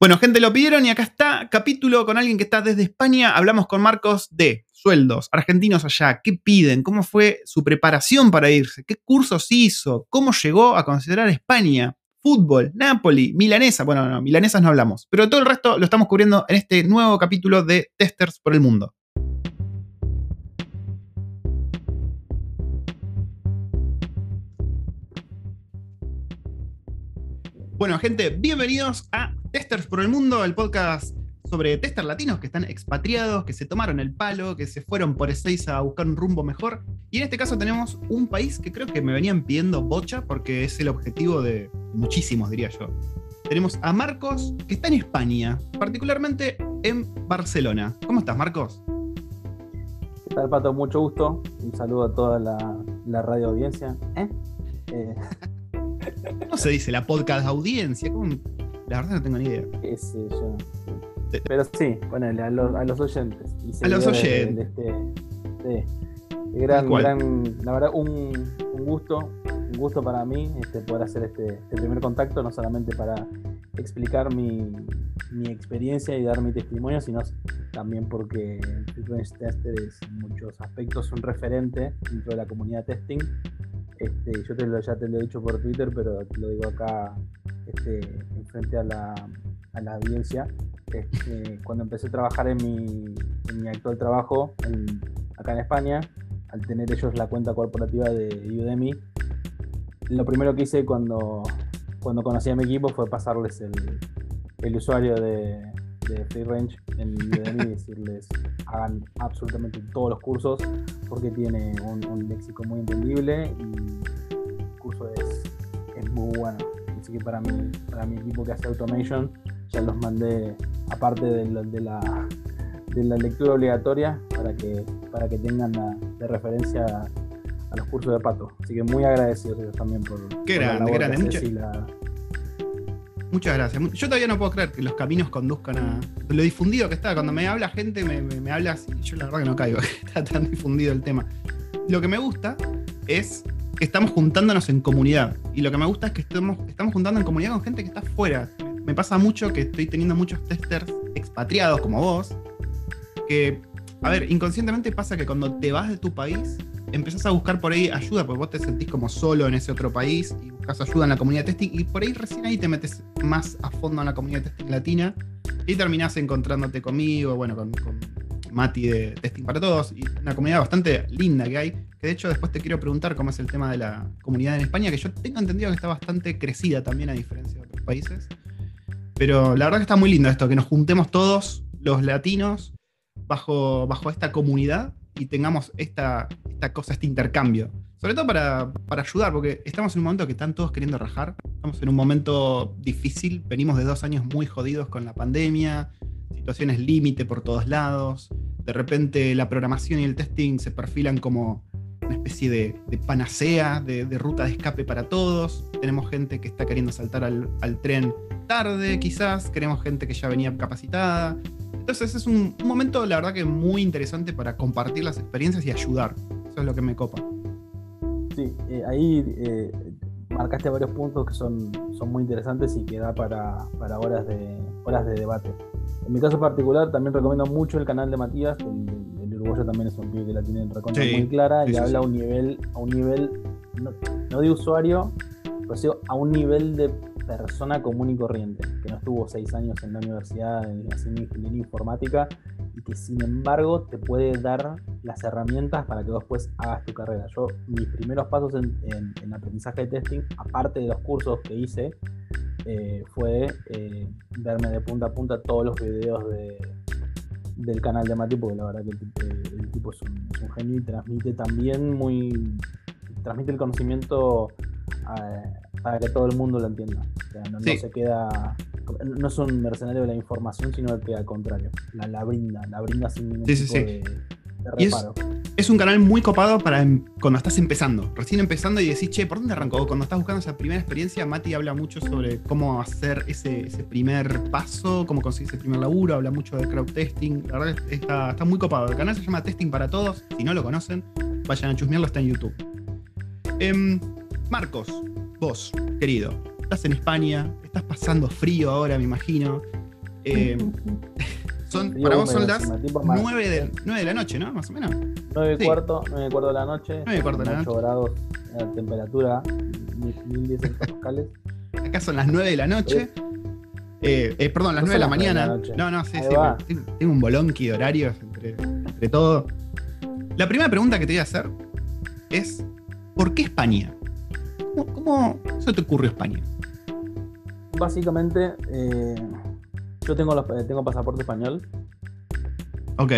Bueno, gente, lo pidieron y acá está, capítulo con alguien que está desde España. Hablamos con Marcos de sueldos, argentinos allá, qué piden, cómo fue su preparación para irse, qué cursos hizo, cómo llegó a considerar España, fútbol, Napoli, milanesa. Bueno, no, milanesas no hablamos, pero todo el resto lo estamos cubriendo en este nuevo capítulo de Testers por el Mundo. Bueno, gente, bienvenidos a Testers por el Mundo, el podcast sobre testers latinos que están expatriados, que se tomaron el palo, que se fueron por Ezeiza a buscar un rumbo mejor. Y en este caso tenemos un país que creo que me venían pidiendo bocha porque es el objetivo de muchísimos, diría yo. Tenemos a Marcos, que está en España, particularmente en Barcelona. ¿Cómo estás, Marcos? ¿Qué tal, Pato? Mucho gusto. Un saludo a toda la, radio audiencia. ¿Eh? Eh, ¿Cómo se dice? La podcast audiencia. La verdad no tengo ni idea. ¿Qué sé yo? Pero sí, ponele a los, a los oyentes. a los oyentes. este, gran, gran, la verdad, un, un, gusto, un gusto para mí este, poder hacer este, este primer contacto, no solamente para explicar mi, mi, experiencia y dar mi testimonio, sino también porque Frequency Tester es en muchos aspectos un referente dentro de la comunidad testing este, yo te lo, ya te lo he dicho por Twitter, pero te lo digo acá este, enfrente a la, a la audiencia. Este, cuando empecé a trabajar en mi, en mi actual trabajo acá en España, al tener ellos la cuenta corporativa de Udemy, lo primero que hice cuando, cuando conocí a mi equipo fue pasarles el, el usuario de, de Free Range en Udemy y decirles hagan absolutamente todos los cursos porque tiene un, léxico muy entendible y el curso es, es, muy bueno. Así que para mí, para mi equipo que hace automation, ya los mandé aparte de, la, de la, de la lectura obligatoria para que, para que tengan de referencia a los cursos de Pato. Así que muy agradecidos ellos también por, Qué grande, grande. Muchas gracias. Yo todavía no puedo creer que los caminos conduzcan a lo difundido que está. Cuando me habla gente, me, me, habla así. Yo la verdad que no caigo, está tan difundido el tema. Lo que me gusta es que estamos juntándonos en comunidad. Y lo que me gusta es que estamos, estamos juntando en comunidad con gente que está fuera. Me pasa mucho que estoy teniendo muchos testers expatriados como vos. Que, a ver, inconscientemente pasa que cuando te vas de tu país, empezás a buscar por ahí ayuda, porque vos te sentís como solo en ese otro país y ayuda en la comunidad de testing y por ahí recién ahí te metes más a fondo en la comunidad de testing latina y terminás encontrándote conmigo, bueno, con, Mati de Testing para Todos y una comunidad bastante linda que hay, que de hecho después te quiero preguntar cómo es el tema de la comunidad en España, que yo tengo entendido que está bastante crecida también a diferencia de otros países. Pero la verdad que está muy lindo esto, que nos juntemos todos los latinos bajo, bajo esta comunidad y tengamos esta, esta cosa, este intercambio. Sobre todo para, para, ayudar, porque estamos en un momento que están todos queriendo rajar. Estamos en un momento difícil. Venimos de dos años muy jodidos con la pandemia, situaciones límite por todos lados. De repente la programación y el testing se perfilan como una especie de, de panacea, de, de, ruta de escape para todos. Tenemos gente que está queriendo saltar al, al tren tarde, quizás. Queremos gente que ya venía capacitada. Entonces es un, momento, la verdad, que muy interesante para compartir las experiencias y ayudar. Eso es lo que me copa. Sí, eh, ahí eh, marcaste varios puntos que son, son muy interesantes y que da para, para, horas, de, horas de debate. En mi caso particular, también recomiendo mucho el canal de Matías, el, el uruguayo también es un pibe que la tiene recontra muy clara y habla a un nivel, a un nivel no, no de usuario, pero a un nivel de persona común y corriente, que no estuvo seis años en la universidad haciendo ingeniería informática y que sin embargo te puede dar las herramientas para que después hagas tu carrera. Yo, mis primeros pasos en, en, aprendizaje de testing, aparte de los cursos que hice, eh, fue eh, verme de punta a punta todos los videos de, del canal de Mati, porque la verdad que el, tipo es un, es un, genio y transmite también muy. transmite el conocimiento para que todo el mundo lo entienda. no, se queda. No es un mercenario de la información, sino que al contrario, la, la brinda, la brinda sin ningún tipo de, reparo. Es, un canal muy copado para em, cuando estás empezando, recién empezando y decís, che, ¿por dónde arrancó? Cuando estás buscando esa primera experiencia, Mati habla mucho sobre cómo hacer ese, primer paso, cómo conseguir ese primer laburo, habla mucho de crowd testing. La verdad está, está muy copado. El canal se llama Testing para Todos. Si no lo conocen, vayan a chusmearlo, está en YouTube. Eh, Marcos, vos, querido, estás en España, estás pasando frío ahora, me imagino. Eh, son, para vos son las 9 de, 9 de la noche, ¿no? Más o menos. 9 y cuarto, 9 y cuarto de la noche. 9 y cuarto de la noche. 8 grados la temperatura, 1010 hectoscales. Acá son las 9 de la noche. Eh, eh, perdón, las 9 de la mañana. no, no, sí, sí. Tengo, un bolonqui de horarios entre, entre todo. La primera pregunta que te voy a hacer es: ¿por qué España? ¿Cómo, cómo se te ocurrió España? Básicamente, eh, yo tengo, los, tengo pasaporte español. Ok.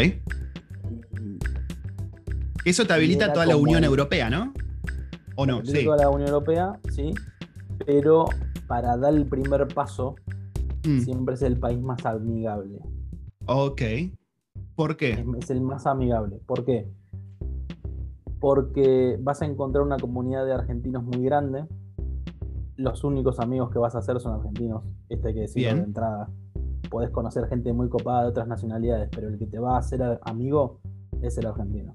Eso te habilita toda la Unión Europea, ¿no? ¿O no? Sí. Toda la Unión Europea, sí. Pero para dar el primer paso, mm. siempre es el país más amigable. Ok. ¿Por qué? Es, el más amigable. ¿Por qué? Porque vas a encontrar una comunidad de argentinos muy grande. Los únicos amigos que vas a hacer son argentinos. Este hay que decirlo de entrada. Podés conocer gente muy copada de otras nacionalidades, pero el que te va a hacer amigo es el argentino.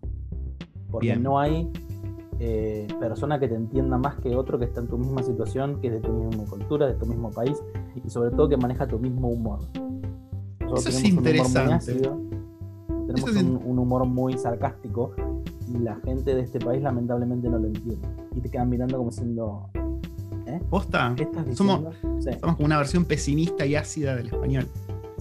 Porque no hay eh, persona que te entienda más que otro que está en tu misma situación, que es de tu misma cultura, de tu mismo país y sobre todo que maneja tu mismo humor. Eso es interesante. tenemos un, humor muy sarcástico y la gente de este país lamentablemente no lo entiende. Y te quedan mirando como siendo... ¿eh? ¿Posta? somos, somos como una versión pesimista y ácida del español.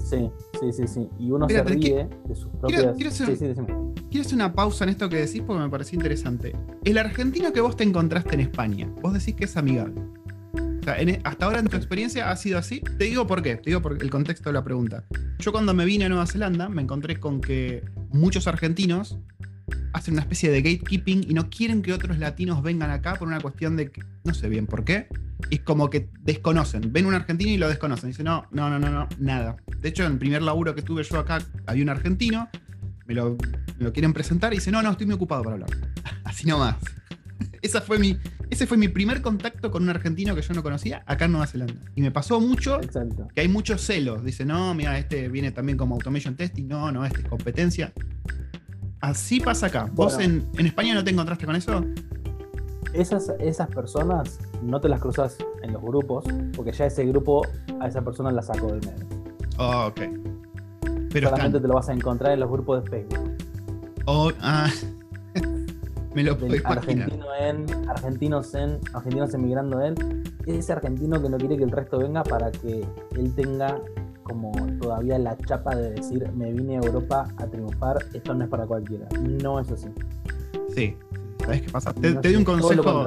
Sí, sí, sí, sí. Y uno se ríe de sus propias. Quiero, hacer, una pausa en esto que decís porque me pareció interesante. El argentino que vos te encontraste en España, vos decís que es amigable. O sea, e, hasta ahora en tu experiencia ha sido así. Te digo por qué, te digo por el contexto de la pregunta. Yo cuando me vine a Nueva Zelanda me encontré con que muchos argentinos hacen una especie de gatekeeping y no quieren que otros latinos vengan acá por una cuestión de que no sé bien por qué. Y es como que desconocen. Ven un argentino y lo desconocen. Dicen, no, no, no, no, no, nada. De hecho, en el primer laburo que tuve yo acá, había un argentino, me lo, quieren presentar y dice, no, no, estoy muy ocupado para hablar. Así nomás. Esa fue mi, ese fue mi primer contacto con un argentino que yo no conocía acá en Nueva Zelanda. Y me pasó mucho que hay muchos celos. Dice, no, mira, este viene también como automation testing. No, no, este es competencia. Así pasa acá. ¿Vos en, en, España no te encontraste con eso? Esas, esas personas no te las cruzas en los grupos, porque ya ese grupo a esa persona la sacó del medio. Oh, ok. Pero Solamente te lo vas a encontrar en los grupos de Facebook. Oh, ah. Me lo puedo Argentino en, argentinos en, argentinos emigrando en. Ese argentino que no quiere que el resto venga para que él tenga como todavía la chapa de decir me vine a Europa a triunfar, esto no es para cualquiera. No es así. Sí, ¿sabes qué pasa? Te, doy un consejo.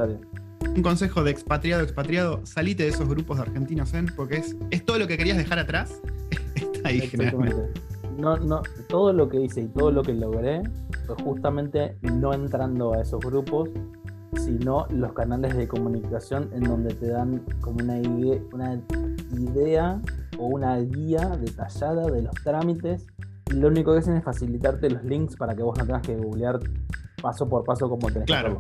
Un consejo de expatriado, expatriado, salite de esos grupos de argentinos en, porque es, es todo lo que querías dejar atrás. Está ahí No, no, todo lo que hice y todo lo que logré fue justamente no entrando a esos grupos, sino los canales de comunicación en donde te dan como una, idea, una idea o una guía detallada de los trámites y lo único que hacen es facilitarte los links para que vos no tengas que googlear paso por paso como tenés claro.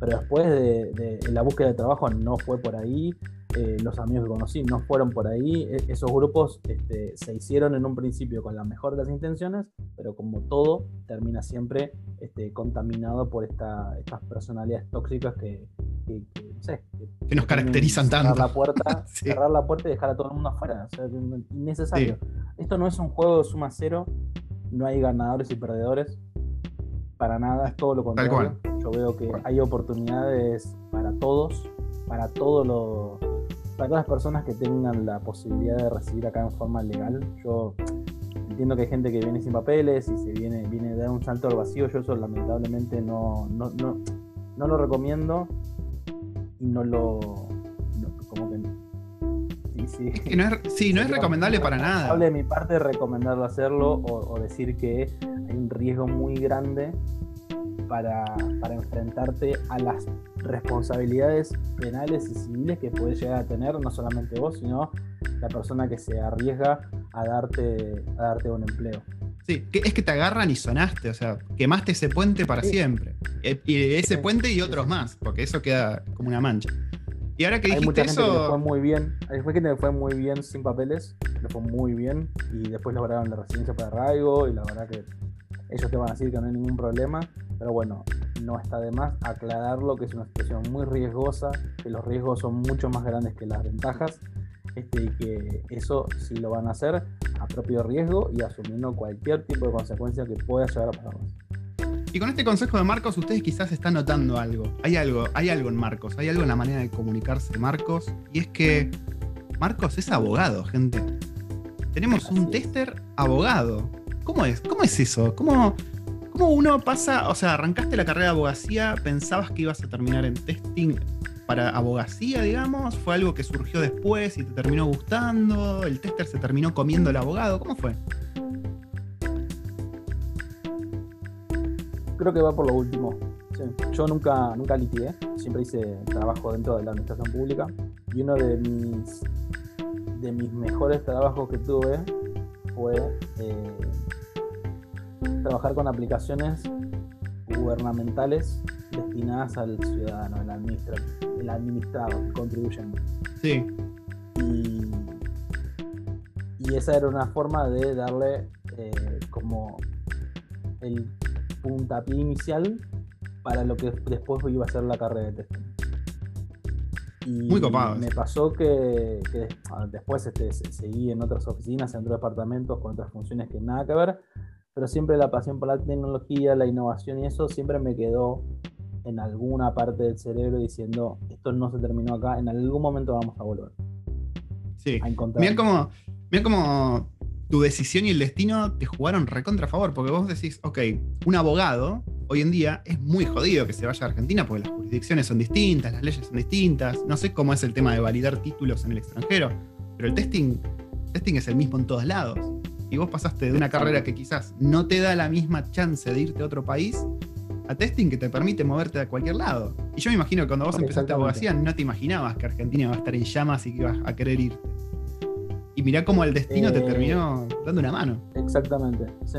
Pero después de, la búsqueda de trabajo no fue por ahí, eh, los amigos que conocí no fueron por ahí, e, esos grupos este, se hicieron en un principio con la mejor de las intenciones, pero como todo termina siempre este, contaminado por estas personalidades tóxicas que, que, nos caracterizan tanto. La puerta, Cerrar la puerta y dejar a todo el mundo afuera. O sea, innecesario. Esto no es un juego de suma cero, no hay ganadores y perdedores. Para nada, es todo lo contrario. Yo veo que hay oportunidades para todos, para todos los para todas las personas que tengan la posibilidad de recibir acá en forma legal. Yo entiendo que hay gente que viene sin papeles y se viene, viene de dar un salto al vacío. Yo eso lamentablemente no, no, no, no lo recomiendo y no lo. como que. Sí, sí. no es, sí, no es recomendable para nada. Hable de mi parte recomendarlo hacerlo o, decir que hay un riesgo muy grande para, para, enfrentarte a las responsabilidades penales y civiles que puedes llegar a tener no solamente vos, sino la persona que se arriesga a darte, a darte un empleo. Sí, que es que te agarran y sonaste, o sea, quemaste ese puente para siempre. Y ese puente y otros más, porque eso queda como una mancha. Y ahora que dijiste mucha gente eso. Que le fue muy bien. Hay gente que fue muy bien sin papeles, le fue muy bien. Y después lograron la residencia para arraigo. Y la verdad que ellos te van a decir que no hay ningún problema. Pero bueno, no está de más aclararlo que es una situación muy riesgosa, que los riesgos son mucho más grandes que las ventajas este, y que eso sí lo van a hacer a propio riesgo y asumiendo cualquier tipo de consecuencia que pueda llegar a pasar. Y con este consejo de Marcos, ustedes quizás están notando algo. Hay algo, hay algo en Marcos, hay algo en la manera de comunicarse de Marcos, y es que Marcos es abogado, gente. Tenemos un tester abogado. ¿Cómo es? ¿Cómo es eso? ¿Cómo, ¿Cómo uno pasa, o sea, arrancaste la carrera de abogacía, pensabas que ibas a terminar en testing para abogacía, digamos? ¿Fue algo que surgió después y te terminó gustando? ¿El tester se terminó comiendo el abogado? ¿Cómo fue? Creo que va por lo último. Yo nunca, nunca litigué, siempre hice trabajo dentro de la administración pública y uno de mis, de mis mejores trabajos que tuve fue eh, trabajar con aplicaciones gubernamentales destinadas al ciudadano, el, el administrado, el contribuyente. Sí. Y, esa era una forma de darle eh, como el puntapié inicial para lo que después iba a ser la carrera de testing. Y Muy copado. Me pasó que, ah, después este, seguí en otras oficinas, en otros departamentos, con otras funciones que nada que ver, pero siempre la pasión por la tecnología, la innovación y eso siempre me quedó en alguna parte del cerebro diciendo, esto no se terminó acá, en algún momento vamos a volver. Sí. A encontrar. Mira cómo, mira cómo tu decisión y el destino te jugaron recontra a favor, porque vos decís, ok, un abogado hoy en día es muy jodido que se vaya a Argentina porque las jurisdicciones son distintas, las leyes son distintas, no sé cómo es el tema de validar títulos en el extranjero, pero el testing, testing es el mismo en todos lados. Y vos pasaste de una carrera que quizás no te da la misma chance de irte a otro país a testing que te permite moverte a cualquier lado. Y yo me imagino que cuando vos empezaste abogacía no te imaginabas que Argentina iba a estar en llamas y que ibas a querer irte. Y mirá cómo el destino te eh, terminó dando una mano. Exactamente, sí.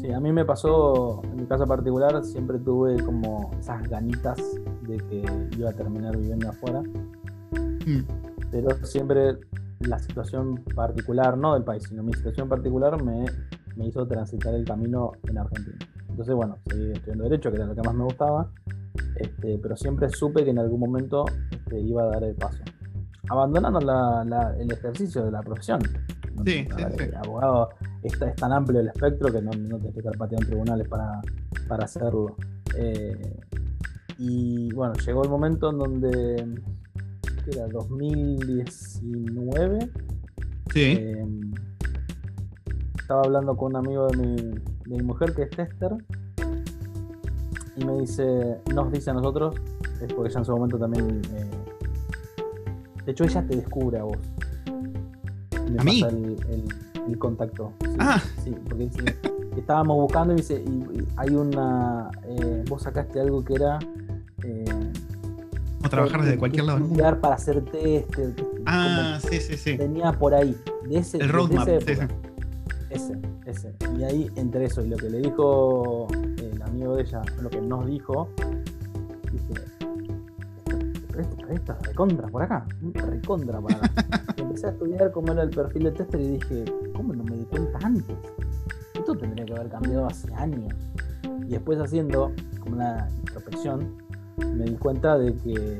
Sí, a mí me pasó, en mi caso particular, siempre tuve como esas ganitas de que iba a terminar viviendo afuera. Mm. Pero siempre la situación particular, no del país, sino mi situación particular me, me hizo transitar el camino en Argentina. Entonces, bueno, seguí estudiando Derecho, que era lo que más me gustaba, este, pero siempre supe que en algún momento este, iba a dar el paso abandonando el ejercicio de la profesión. Sí, sí, El abogado es, tan amplio el espectro que no, no te que pateando tribunales para, hacerlo. Eh, y bueno, llegó el momento en donde, ¿qué era? 2019. Sí. Eh, estaba hablando con un amigo de mi, de mi mujer que es tester y me dice, nos dice a nosotros, es porque ella en su momento también eh, de hecho, ella te descubre a vos. Me ¿A mí? El, contacto. ah. Sí, porque estábamos buscando y dice, y, hay una. Eh, vos sacaste algo que era. Eh, trabajar desde cualquier lado del para hacer test. Ah, sí, sí, sí. Venía por ahí. De ese, el roadmap. ese, ese, ese. Y ahí entre eso y lo que le dijo el amigo de ella, lo que nos dijo, esta recontra por acá, recontra por acá. empecé a estudiar cómo era el perfil de tester y dije, ¿cómo no me di cuenta antes? Esto tendría que haber cambiado hace años. Y después haciendo como una introspección, me di cuenta de que,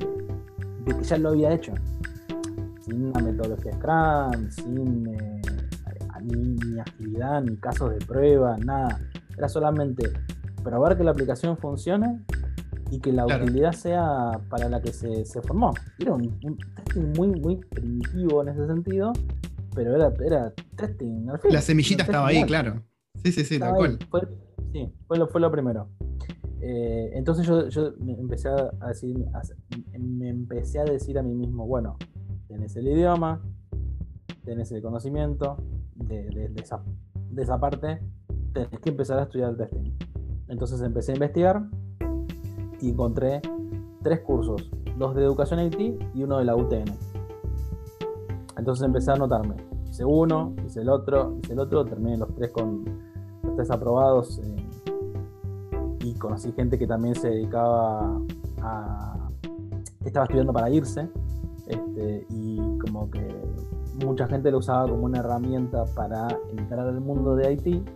de que ya lo había hecho. Sin una metodología Scrum, sin eh, ni, agilidad, ni casos de prueba, nada. Era solamente probar que la aplicación funcione y que la utilidad sea para la que se, formó. Era un, testing muy, muy primitivo en ese sentido, pero era, era testing. la semillita estaba ahí, claro. Sí, sí, sí, tal cual. Fue, sí, fue lo, fue lo primero. Eh, entonces yo, yo, me empecé a decir, me empecé a decir a mí mismo, bueno, tenés el idioma, tenés el conocimiento de, de, esa, de esa parte, tenés que empezar a estudiar el testing. Entonces empecé a investigar y encontré tres cursos, dos de educación IT y uno de la UTN. Entonces empecé a anotarme. Hice uno, hice el otro, hice el otro, terminé los tres con los tres aprobados eh, y conocí gente que también se dedicaba a... estaba estudiando para irse este, y como que mucha gente lo usaba como una herramienta para entrar al mundo de IT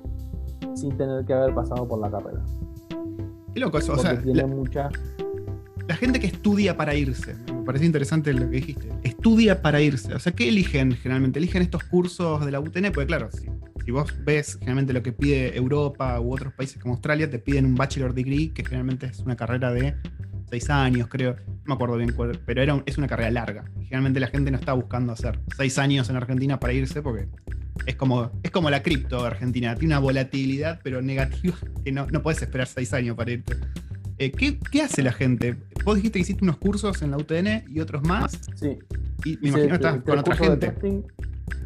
sin tener que haber pasado por la carrera. Qué loco eso, o sea. Tiene la gente que estudia para irse. Me parece interesante lo que dijiste. Estudia para irse. O sea, ¿qué eligen generalmente? Eligen estos cursos de la UTN, porque claro, si, si vos ves generalmente lo que pide Europa u otros países como Australia, te piden un bachelor degree, que generalmente es una carrera de seis años, creo. No me acuerdo bien cuál, pero era es una carrera larga. Generalmente la gente no está buscando hacer seis años en Argentina para irse porque es como, es como la cripto Argentina. Tiene una volatilidad, pero negativa, que no, no puedes esperar seis años para irte. Eh, ¿qué, hace la gente? Vos dijiste que hiciste unos cursos en la UTN y otros más. Sí. Y me imagino que estás con otra gente.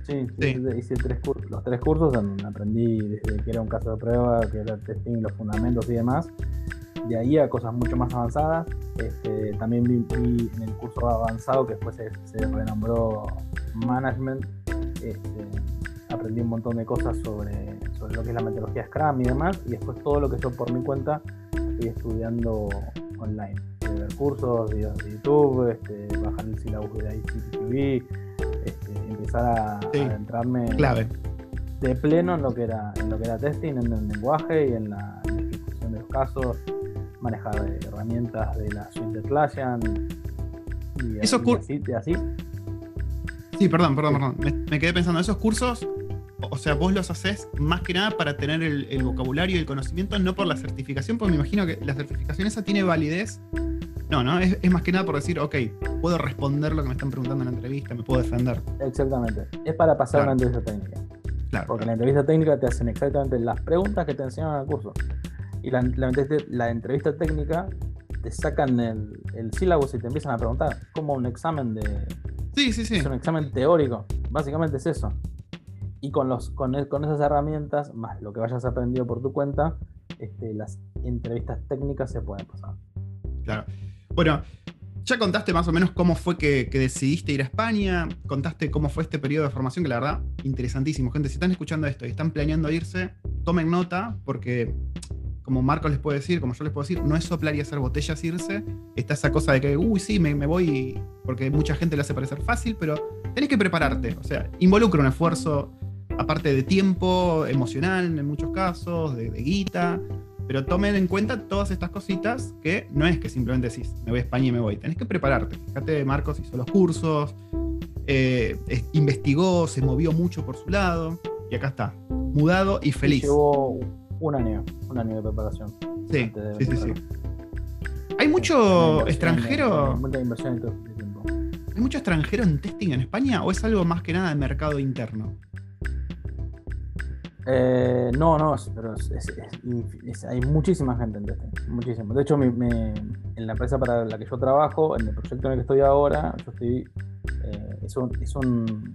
Sí, sí, hice tres cursos, los tres cursos donde aprendí desde que era un caso de prueba, que era testing, los fundamentos y demás de ahí a cosas mucho más avanzadas. Este, también vi, en el curso avanzado que después se, renombró Management. Este, aprendí un montón de cosas sobre, sobre lo que es la metodología Scrum y demás. Y después todo lo que yo por mi cuenta estoy estudiando online. Ver cursos, videos de YouTube, este, bajar el syllabus de ICTV, empezar a, adentrarme de pleno en lo que era en lo que era testing, en el lenguaje y en la, en la ejecución de los casos, manejar herramientas de la suite de Atlassian y, así, así. Sí, perdón, perdón, perdón. Me, quedé pensando, esos cursos, o sea, vos los haces más que nada para tener el, vocabulario y el conocimiento, no por la certificación, porque me imagino que la certificación esa tiene validez. No, no, es, más que nada por decir, ok, puedo responder lo que me están preguntando en la entrevista, me puedo defender. Exactamente. Es para pasar una entrevista técnica. Claro, porque en la entrevista técnica te hacen exactamente las preguntas que te enseñan en el curso y la, la, entrevista técnica te sacan el, el sílabo y te empiezan a preguntar, como un examen de... Sí, sí, sí. Es un examen teórico, básicamente es eso. Y con, los, con, con esas herramientas, más lo que vayas aprendido por tu cuenta, este, las entrevistas técnicas se pueden pasar. Claro. Bueno, ya contaste más o menos cómo fue que, que, decidiste ir a España, contaste cómo fue este periodo de formación, que la verdad, interesantísimo. Gente, si están escuchando esto y están planeando irse, tomen nota, porque como Marcos les puede decir, como yo les puedo decir, no es soplar y hacer botellas irse. Está esa cosa de que, uy, sí, me, voy, porque mucha gente lo hace parecer fácil, pero tenés que prepararte. O sea, involucra un esfuerzo, aparte de tiempo, emocional en muchos casos, de, guita. Pero tomen en cuenta todas estas cositas que no es que simplemente decís, me voy a España y me voy. Tenés que prepararte. Fíjate, Marcos hizo los cursos, eh, investigó, se movió mucho por su lado. Y acá está, mudado y feliz. Un año, un año de preparación. Sí, sí, sí, sí, Hay mucho extranjero. Mucha inversión en todo este tiempo. ¿Hay mucho extranjero en testing en España o es algo más que nada de mercado interno? Eh, no, no, pero hay muchísima gente en testing, muchísimo. De hecho, en la empresa para la que yo trabajo, en el proyecto en el que estoy ahora, yo estoy, eh, es, un, es un,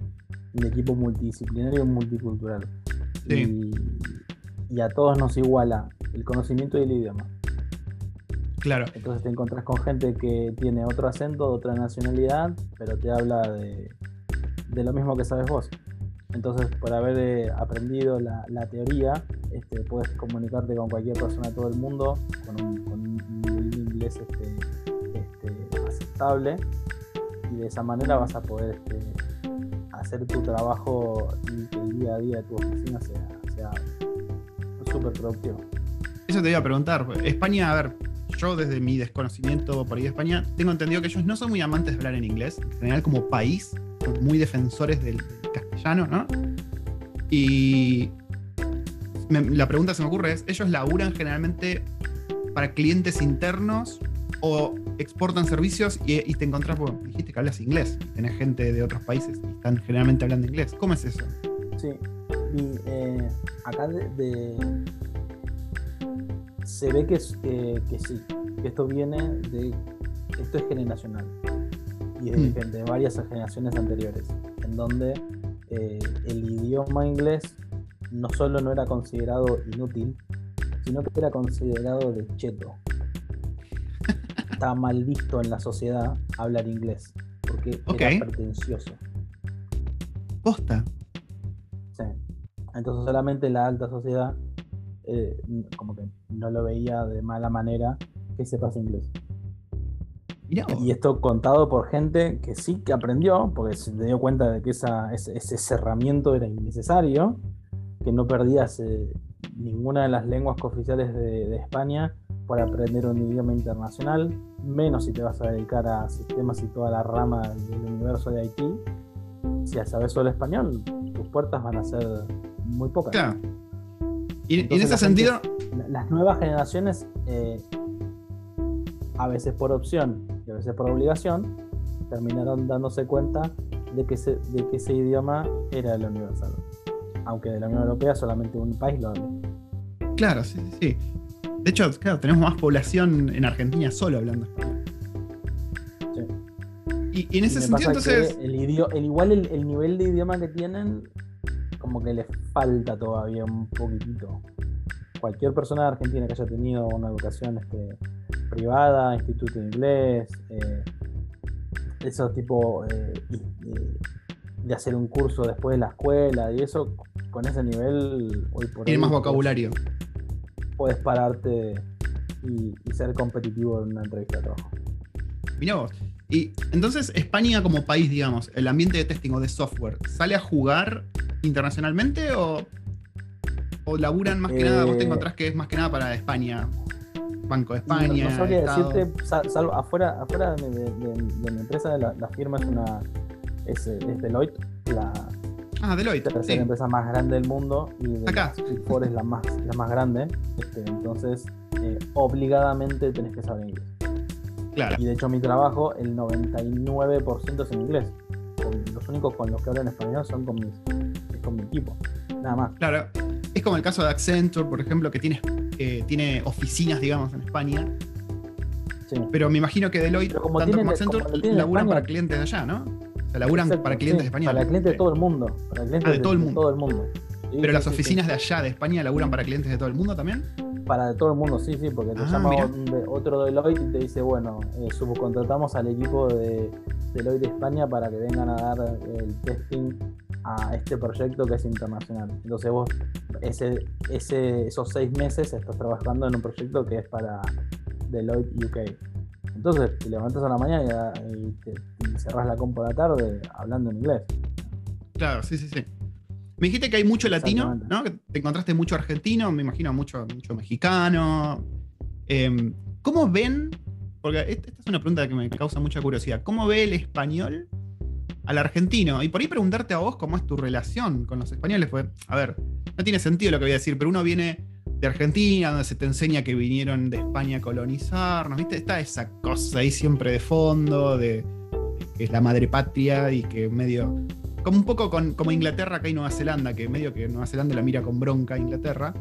equipo multidisciplinario y multicultural. Sí y a todos nos iguala el conocimiento del idioma. Claro. Entonces te encontrás con gente que tiene otro acento, otra nacionalidad, pero te habla de, lo mismo que sabes vos. Entonces, por haber eh, aprendido la, teoría, este, puedes comunicarte con cualquier persona de todo el mundo con un, inglés este, este, aceptable y de esa manera vas a poder hacer tu trabajo y que el día a día de tu oficina sea, sea súper productivo. Eso te iba a preguntar. España, a ver, yo desde mi desconocimiento por ahí de España, tengo entendido que ellos no son muy amantes de hablar en inglés, en general como país, son muy defensores del, castellano, ¿no? Y la pregunta se me ocurre es, ¿ellos laburan generalmente para clientes internos o exportan servicios y, te encontrás, bueno, dijiste que hablas inglés, tenés gente de otros países y están generalmente hablando inglés. ¿Cómo es eso? Sí, y eh, acá de, se ve que, que, sí, que esto viene de. Esto es generacional y es mm. de, varias generaciones anteriores, en donde eh, el idioma inglés no solo no era considerado inútil, sino que era considerado de cheto. Estaba mal visto en la sociedad hablar inglés, porque era pretencioso. Posta. Entonces solamente la alta sociedad eh, como que no lo veía de mala manera que sepas inglés. Y esto contado por gente que sí que aprendió, porque se dio cuenta de que esa, ese, cerramiento era innecesario, que no perdías eh, ninguna de las lenguas oficiales de, España por aprender un idioma internacional, menos si te vas a dedicar a sistemas y toda la rama del universo de IT. Si sabes solo español, tus puertas van a ser muy pocas. Claro. Y, en ese sentido. las nuevas generaciones, eh, a veces por opción veces por obligación, terminaron dándose cuenta de que, de que ese idioma era el universal. Aunque de la Unión Europea solamente un país lo habla. Claro, sí, sí, sí. De hecho, claro, tenemos más población en Argentina solo hablando español. Sí. Y, en ese sentido, entonces. El, el, igual el, nivel de idioma que tienen, como que les falta todavía un poquitito. Cualquier persona de Argentina que haya tenido una educación este, privada, instituto de inglés, eh, eso tipo eh, de hacer un curso después de la escuela y eso, con ese nivel, hoy por Tiene más vocabulario puedes pararte y, ser competitivo en una entrevista de trabajo. Mirá vos. Y entonces España como país, digamos, el ambiente de testing o de software, ¿sale a jugar internacionalmente o, o laburan más que nada? Vos te eh, encontrás que es más que nada para España. Banco de España. No, sabría decirte, salvo afuera, afuera de, mi empresa, la, firma es una. Es, Deloitte, la, Ah, Deloitte. La tercera empresa más grande del mundo y de Acá. Big es la más, la más grande. Este, entonces, eh, obligadamente tenés que saber inglés. Claro. Y de hecho, mi trabajo, el 99% es en inglés. los únicos con los que hablo en español son con, con mi equipo. Nada más. Claro. Es como el caso de Accenture, por ejemplo, que tiene, tiene oficinas, digamos, en España. Sí. Pero me imagino que Deloitte, tanto como Accenture, laburan para clientes de allá, ¿no? laburan para clientes españoles. Para clientes de todo el mundo. Para clientes ah, de, todo el mundo. Todo el mundo. Pero las oficinas de allá, de España, laburan para clientes de todo el mundo también. Para de todo el mundo, sí, sí, porque te ah, llama otro Deloitte y te dice, bueno, eh, subcontratamos al equipo de Deloitte de España para que vengan a dar el testing a este proyecto que es internacional. Entonces vos ese, ese, esos seis meses estás trabajando en un proyecto que es para Deloitte UK. Entonces te levantas a la mañana y, te, cerrás la compu a la tarde hablando en inglés. Claro, sí, sí, sí. Me dijiste que hay mucho latino, ¿no? Que te encontraste mucho argentino, me imagino mucho, mucho mexicano. Em, ¿Cómo ven? Porque esta es una pregunta que me causa mucha curiosidad. ¿Cómo ve el español al argentino? Y por ahí preguntarte a vos cómo es tu relación con los españoles. Pues, a ver, no tiene sentido lo que voy a decir, pero uno viene de Argentina, donde se te enseña que vinieron de España a colonizarnos, ¿viste? Está esa cosa ahí siempre de fondo, de, que es la madre patria y que medio. Como un poco con, como Inglaterra acá y Nueva Zelanda, que medio que Nueva Zelanda la mira con bronca a Inglaterra.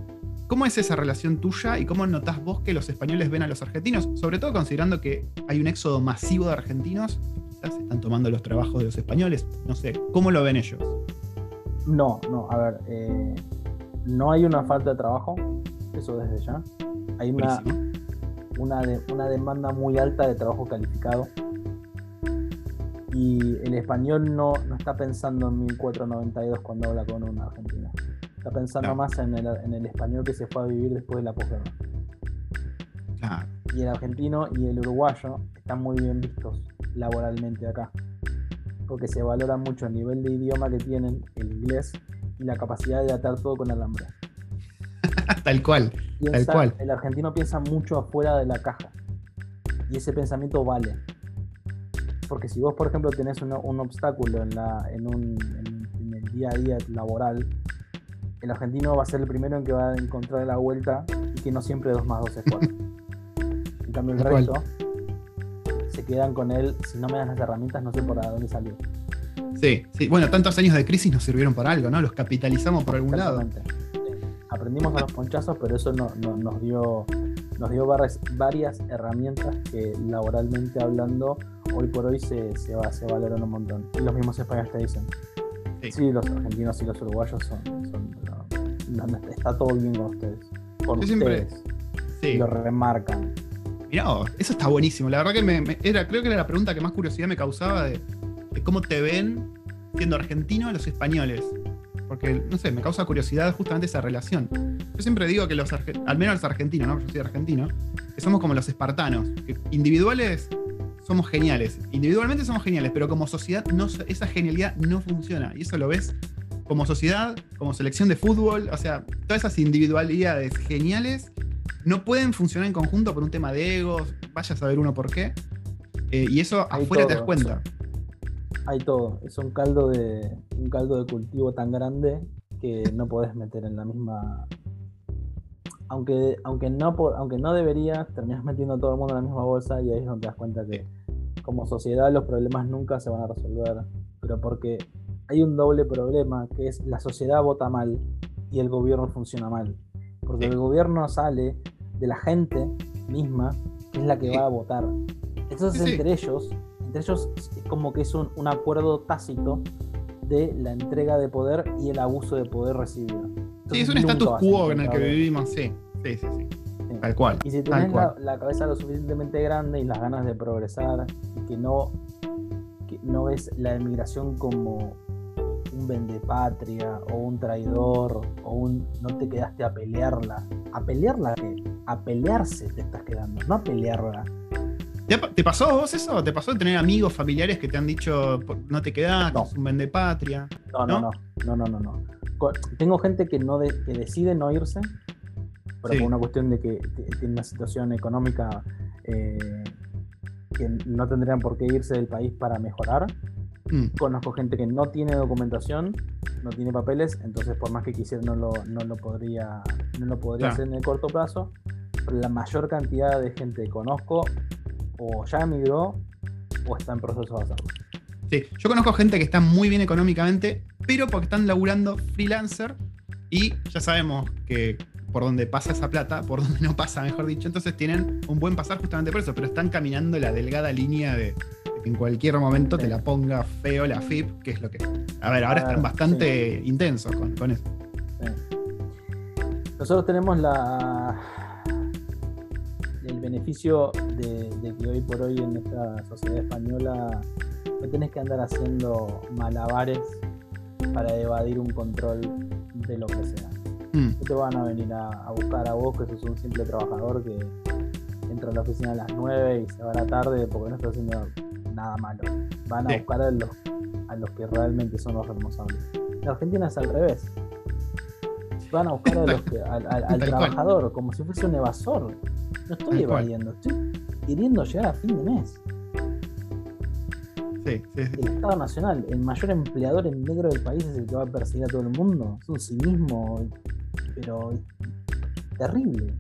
¿Cómo es esa relación tuya y cómo notás vos que los españoles ven a los argentinos? Sobre todo considerando que hay un éxodo masivo de argentinos quizás están tomando los trabajos de los españoles. No sé, ¿cómo lo ven ellos? No, no, a ver, eh, no hay una falta de trabajo, eso desde ya. Hay una, una, una demanda muy alta de trabajo calificado. Y el español no, no está pensando en 1492 cuando habla con un argentino. Está pensando más en el, en el, español que se fue a vivir después de la posguerra. Y el argentino y el uruguayo están muy bien vistos laboralmente acá. Porque se valora mucho el nivel de idioma que tienen, el inglés, y la capacidad de atar todo con alambre. tal cual, tal cual. El argentino piensa mucho afuera de la caja. Y ese pensamiento vale. Porque si vos, por ejemplo, tenés un obstáculo en, la, en, un, en, el día a día laboral, el argentino va a ser el primero en que va a encontrar la vuelta y que no siempre 2 más 2 es 4. en cambio, el resto se quedan con él. Si no me das las herramientas, no sé por dónde salir. Sí, sí. Bueno, tantos años de crisis nos sirvieron para algo, ¿no? Los capitalizamos por algún lado. Aprendimos a los ponchazos, pero eso no, nos dio nos dio varias, herramientas que laboralmente hablando hoy por hoy se, se, va, se valoran un montón. Y los mismos españoles te dicen. Sí. los argentinos y los uruguayos son, está todo bien con ustedes. Con ustedes. sí. Lo remarcan. Mirá, eso está buenísimo. La verdad que me, era, creo que era la pregunta que más curiosidad me causaba de cómo te ven siendo argentino a los españoles. Porque, no sé, me causa curiosidad justamente esa relación. Yo siempre digo que los al menos los argentinos, ¿no? Yo soy argentino, que somos como los espartanos. Individuales somos geniales. Individualmente somos geniales, pero como sociedad no, esa genialidad no funciona. Y eso lo ves como sociedad, como selección de fútbol. O sea, todas esas individualidades geniales no pueden funcionar en conjunto por un tema de egos, vaya a saber uno por qué. Eh, y eso afuera te das cuenta. hay todo, es un caldo de un caldo de cultivo tan grande que no podés meter en la misma aunque aunque no aunque no deberías, terminas metiendo a todo el mundo en la misma bolsa y ahí es donde te das cuenta que como sociedad los problemas nunca se van a resolver, pero porque hay un doble problema que es la sociedad vota mal y el gobierno funciona mal. Porque el gobierno sale de la gente misma, que es la que va a votar. Entonces, entre ellos, entre ellos es como que es un, acuerdo tácito de la entrega de poder y el abuso de poder recibido. sí, es un status quo en el que vivimos, sí. Sí, sí, sí. Tal cual. Y si tienes la, cabeza lo suficientemente grande y las ganas de progresar, y que no, que no ves la emigración como un vendepatria o un traidor o un no te quedaste a pelearla. ¿A pelearla qué? A pelearse te estás quedando, no a pelearla. ¿Te pasó vos eso? ¿Te pasó de tener amigos, familiares que te han dicho no te quedas, no. un vendepatria? No, no, no, no, no, no, no. Tengo gente que no que decide no irse, pero por una cuestión de que tiene una situación económica eh, que no tendrían por qué irse del país para mejorar. Mm. Conozco gente que no tiene documentación, no tiene papeles, entonces por más que quisiera no lo, no lo podría, no lo podría hacer en el corto plazo. Pero la mayor cantidad de gente que conozco o ya emigró o está en proceso de hacerlo. Sí, yo conozco gente que está muy bien económicamente, pero porque están laburando freelancer y ya sabemos que por donde pasa esa plata, por donde no pasa, mejor dicho, entonces tienen un buen pasar justamente por eso, pero están caminando la delgada línea de, en cualquier momento te la ponga feo la FIP, que es lo que. A ver, ahora están bastante intensos con, eso. Nosotros tenemos la el beneficio de, que hoy por hoy en esta sociedad española no tenés que andar haciendo malabares para evadir un control de lo que sea. Mm. No te van a venir a, buscar a vos, que sos un simple trabajador que entra a la oficina a las 9 y se va a la tarde porque no está haciendo nada malo. Van a buscar a los, a los que realmente son los responsables. En Argentina es al revés. Van a buscar a los que, al, trabajador como si fuese un evasor. No estoy evadiendo, estoy queriendo llegar a fin de mes. Sí, sí, sí. El Estado Nacional, el mayor empleador en negro del país, es el que va a perseguir a todo el mundo. Es un cinismo, pero terrible.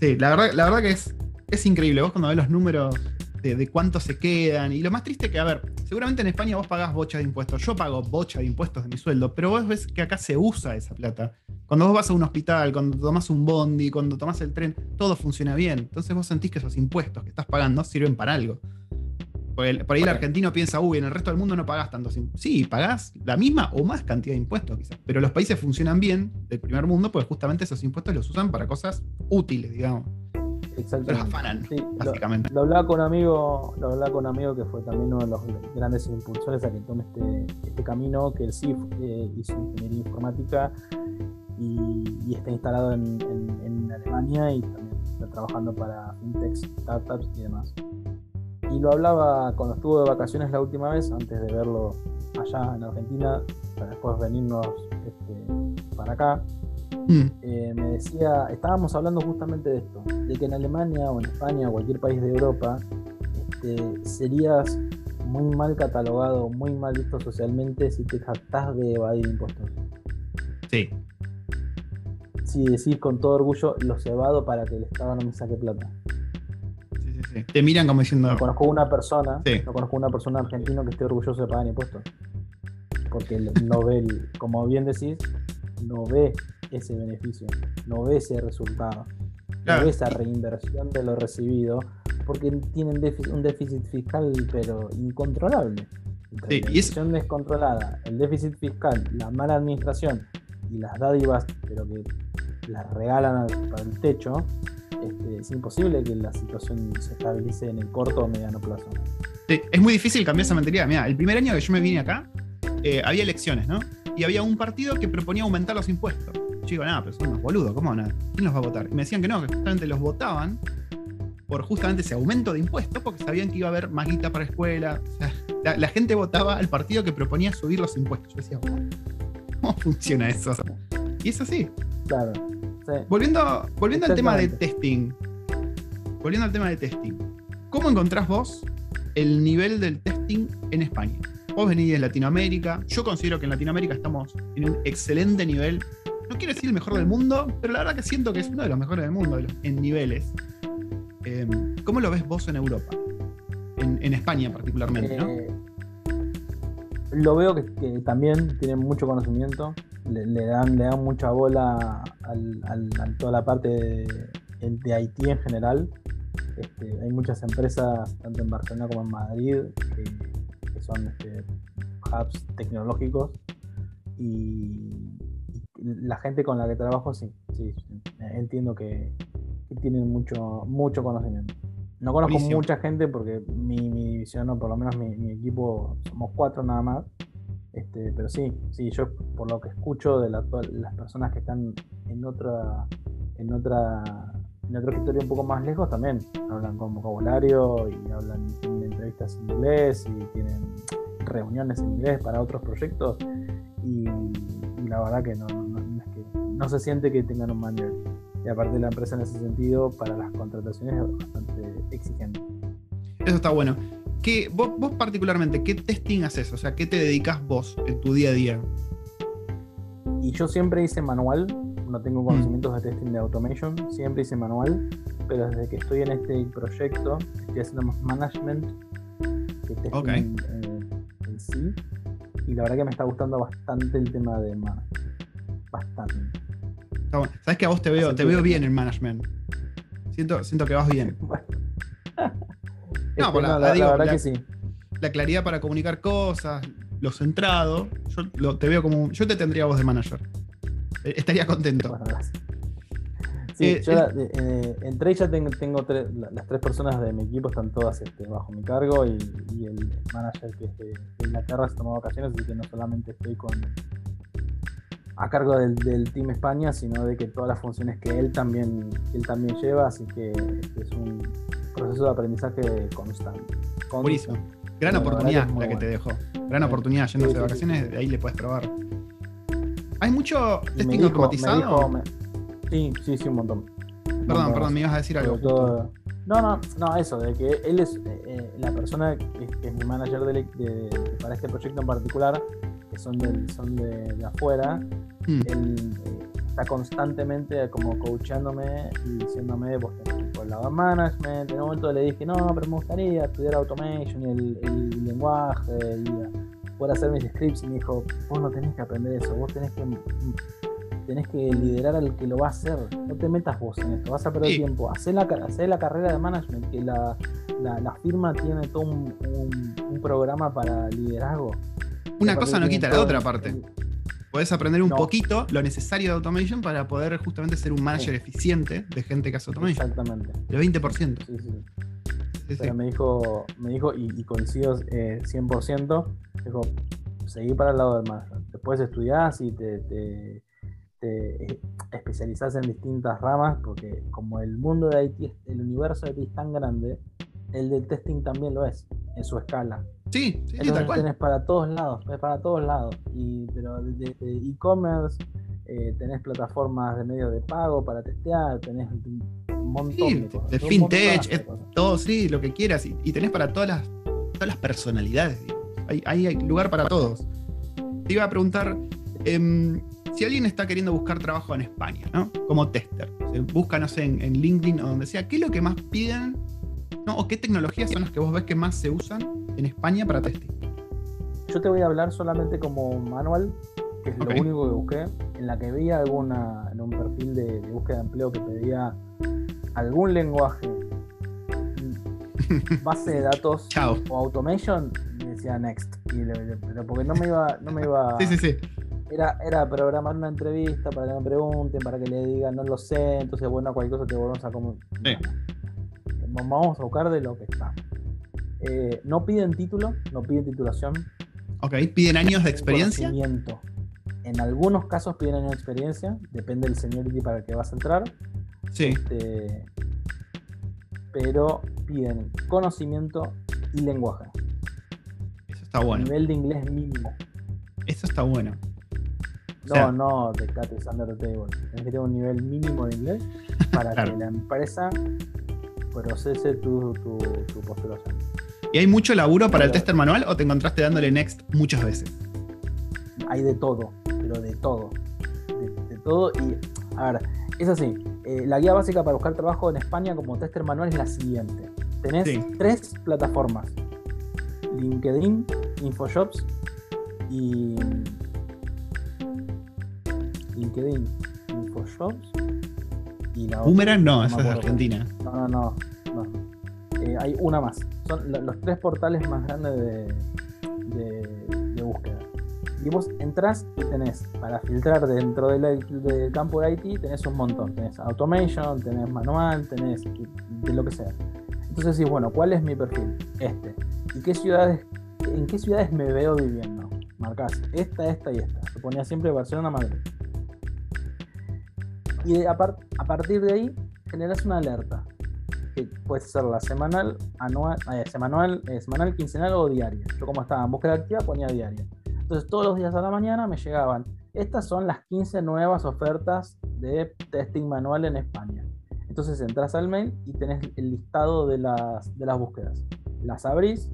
Sí, la verdad, la verdad que es, es increíble. Vos cuando ves los números de, cuánto se quedan. Y lo más triste que, a ver, seguramente en España vos pagás bocha de impuestos. Yo pago bocha de impuestos de mi sueldo, pero vos ves que acá se usa esa plata. Cuando vos vas a un hospital, cuando tomas un bondi, cuando tomas el tren, todo funciona bien. Entonces vos sentís que esos impuestos que estás pagando sirven para algo. Por, ahí el argentino piensa, uy, en el resto del mundo no pagás tanto. Sí, pagás la misma o más cantidad de impuestos, quizás. Pero los países funcionan bien del primer mundo porque justamente esos impuestos los usan para cosas útiles, digamos. Exactamente. Lo, hablaba con un amigo, lo hablaba con un amigo que fue también uno de los grandes impulsores a que tome este, este camino, que el CIF eh, hizo ingeniería informática y, está instalado en, Alemania y también está trabajando para fintechs, startups y demás. Y lo hablaba cuando estuvo de vacaciones la última vez, antes de verlo allá en Argentina, para después venirnos este, para acá. Mm. Eh, me decía, estábamos hablando justamente de esto, de que en Alemania o en España o cualquier país de Europa este, serías muy mal catalogado, muy mal visto socialmente si te jactás de evadir impuestos. Sí. Si decís con todo orgullo, los evado para que el Estado no me saque plata. Sí, sí, sí. Te miran como diciendo. No conozco una persona, no conozco una persona argentina que esté orgulloso de pagar impuestos. Porque no ve, como bien decís, no ve ese beneficio, no ve ese resultado, no ve esa reinversión de lo recibido, porque tienen un déficit fiscal, pero incontrolable. la inversión descontrolada, el déficit fiscal, la mala administración y las dádivas, pero que las regalan para el techo, este, es imposible que la situación se estabilice en el corto o mediano plazo. es muy difícil cambiar esa mentalidad. Mira, el primer año que yo me vine acá, eh, había elecciones, ¿no? Y había un partido que proponía aumentar los impuestos. Yo digo, nada, pero son unos boludos, ¿cómo nada? ¿Quién los va a votar? Y me decían que no, que justamente los votaban por justamente ese aumento de impuestos, porque sabían que iba a haber más guita para escuela. O sea, la, gente votaba al partido que proponía subir los impuestos. Yo decía, ¿cómo funciona eso? Y es así. Claro. Volviendo, volviendo al tema de testing. Volviendo al tema de testing. ¿Cómo encontrás vos el nivel del testing en España? Vos venís de Latinoamérica. Yo considero que en Latinoamérica estamos en un excelente nivel. No quiero decir el mejor del mundo, pero la verdad que siento que es uno de los mejores del mundo en niveles. Em, ¿Cómo lo ves vos en Europa? En, España particularmente, ¿no? Eh, lo veo que, también tienen mucho conocimiento, le, dan, le dan mucha bola a toda la parte de, de Haití en general. Este, hay muchas empresas, tanto en Barcelona como en Madrid, que, son este, hubs tecnológicos y, la gente con la que trabajo, sí, sí entiendo que, tienen mucho, mucho conocimiento. No conozco mucha gente porque mi, división, o por lo menos mi, equipo, somos cuatro nada más. Este, pero sí, sí, yo por lo que escucho de las personas que están en otra, en otra, en otro escritorio un poco más lejos también hablan con vocabulario y hablan, tienen entrevistas en inglés y tienen reuniones en inglés para otros proyectos y, la verdad que no, no se siente que tengan un manual y aparte la empresa en ese sentido para las contrataciones es bastante exigente. Eso está bueno. ¿Qué, vos, particularmente, ¿qué testing haces? O sea, ¿qué te dedicas vos en tu día a día? Y yo siempre hice manual, no tengo mm. conocimientos de testing de automation, siempre hice manual, pero desde que estoy en este proyecto estoy haciendo más management que testing en, sí. Y la verdad que me está gustando bastante el tema de management. Bastante. Sabes que a vos te veo, te veo bien en management. Siento, siento que vas bien. no, la, verdad que sí. La claridad para comunicar cosas, lo centrado. Yo te veo como. Yo te tendría voz de manager. Eh, estaría contento. Sí, eh, yo eh, entre ellas tengo, las tres personas de mi equipo están todas este, bajo mi cargo y, el manager que es de, Inglaterra se tomó vacaciones, así que no solamente estoy con, a cargo del, Team España, sino de que todas las funciones que él también, él también lleva, así que es un proceso de aprendizaje constante. Buenísimo. Gran oportunidad la, que te dejó. Gran oportunidad yéndose de vacaciones, de ahí le puedes probar. ¿Hay mucho testing automatizado? sí, sí, sí, un montón. Perdón, perdón, me ibas a decir algo. no, no, no, eso, de que él es eh, eh, la persona que, es mi manager para este proyecto en particular, que son, son de, afuera, mm. él eh, está constantemente como coachándome y diciéndome, vos tenés por el lado de management. En un momento le dije, no, pero me gustaría estudiar automation y el, lenguaje y poder hacer mis scripts. Y me dijo, vos no tenés que aprender eso, vos tenés que tenés que liderar al que lo va a hacer. No te metas vos en esto, vas a perder tiempo. Hacé la, la carrera de management, que la, firma tiene todo un, un programa para liderazgo. Una cosa no quita la otra parte. Podés aprender un poquito lo necesario de automation para poder justamente ser un manager eficiente de gente que hace automation. Exactamente. El 20%. Sí, sí. Pero me dijo, me dijo y, coincido 100%, eh, dijo, seguí para el lado del manager. Después estudiás y te, te, te especializás en distintas ramas, porque como el mundo de IT, el universo de IT es tan grande, el del testing también lo es, en su escala. Sí, sí, tal cual. Tenés para todos lados, es para todos lados. Y, pero de e-commerce, eh, tenés plataformas de medio de pago para testear, tenés un montón de fintech, todo, sí, lo que quieras. Y, tenés para todas las, todas las personalidades. Hay, hay, lugar para todos. Te iba a preguntar, em, si alguien está queriendo buscar trabajo en España, ¿no? Como tester, busca, no sé, en, en LinkedIn o donde sea, ¿qué es lo que más piden ¿O qué tecnologías son las que vos ves que más se usan en España para testing? Yo te voy a hablar solamente como manual, que es lo único que busqué, en la que veía alguna, en un perfil de, búsqueda de empleo que pedía algún lenguaje, base de datos o automation, y decía next. pero porque no me iba, no me iba. sí, sí, sí. Era, era programar una entrevista para que me pregunten, para que le digan no lo sé, entonces bueno, cualquier cosa te volvemos a como. Sí vamos a buscar de lo que está. Eh, no piden título, no piden titulación. Ok, piden años de experiencia. En algunos casos piden años de experiencia, depende del seniority para el que vas a entrar. Sí. Este, pero piden conocimiento y lenguaje. Eso está bueno. Nivel de inglés mínimo. Eso está bueno. No, no, de Cates Under the Table. Tienes que tener un nivel mínimo de inglés para que la empresa procese tu, tu, tu postulación. ¿Y hay mucho laburo para el tester manual o te encontraste dándole next muchas veces? Hay de todo, pero de todo. De, todo. Y, a ver, es así. Eh, la guía básica para buscar trabajo en España como tester manual es la siguiente. Tenés tres plataformas. LinkedIn, InfoShops y LinkedIn, InfoShops y la Boomerang no, esa es Argentina. No, no, no. Eh, hay una más. Son los tres portales más grandes de, búsqueda. Y vos entras y tenés, para filtrar dentro del, campo de IT, tenés un montón. Tenés automation, tenés manual, tenés de lo que sea. Entonces decís, bueno, ¿cuál es mi perfil? Este. ¿Y qué ciudades, en qué ciudades me veo viviendo? Marcás esta, esta y esta. Se ponía siempre Barcelona, Madrid. Y a, partir de ahí generas una alerta, que puede ser la semanal, anual, eh, semanal, eh, semanal, quincenal o diaria. Yo como estaba en búsqueda activa ponía diaria. Entonces todos los días a la mañana me llegaban, estas son las 15 nuevas ofertas de testing manual en España. Entonces entras al mail y tenés el listado de las, de las búsquedas. Las abrís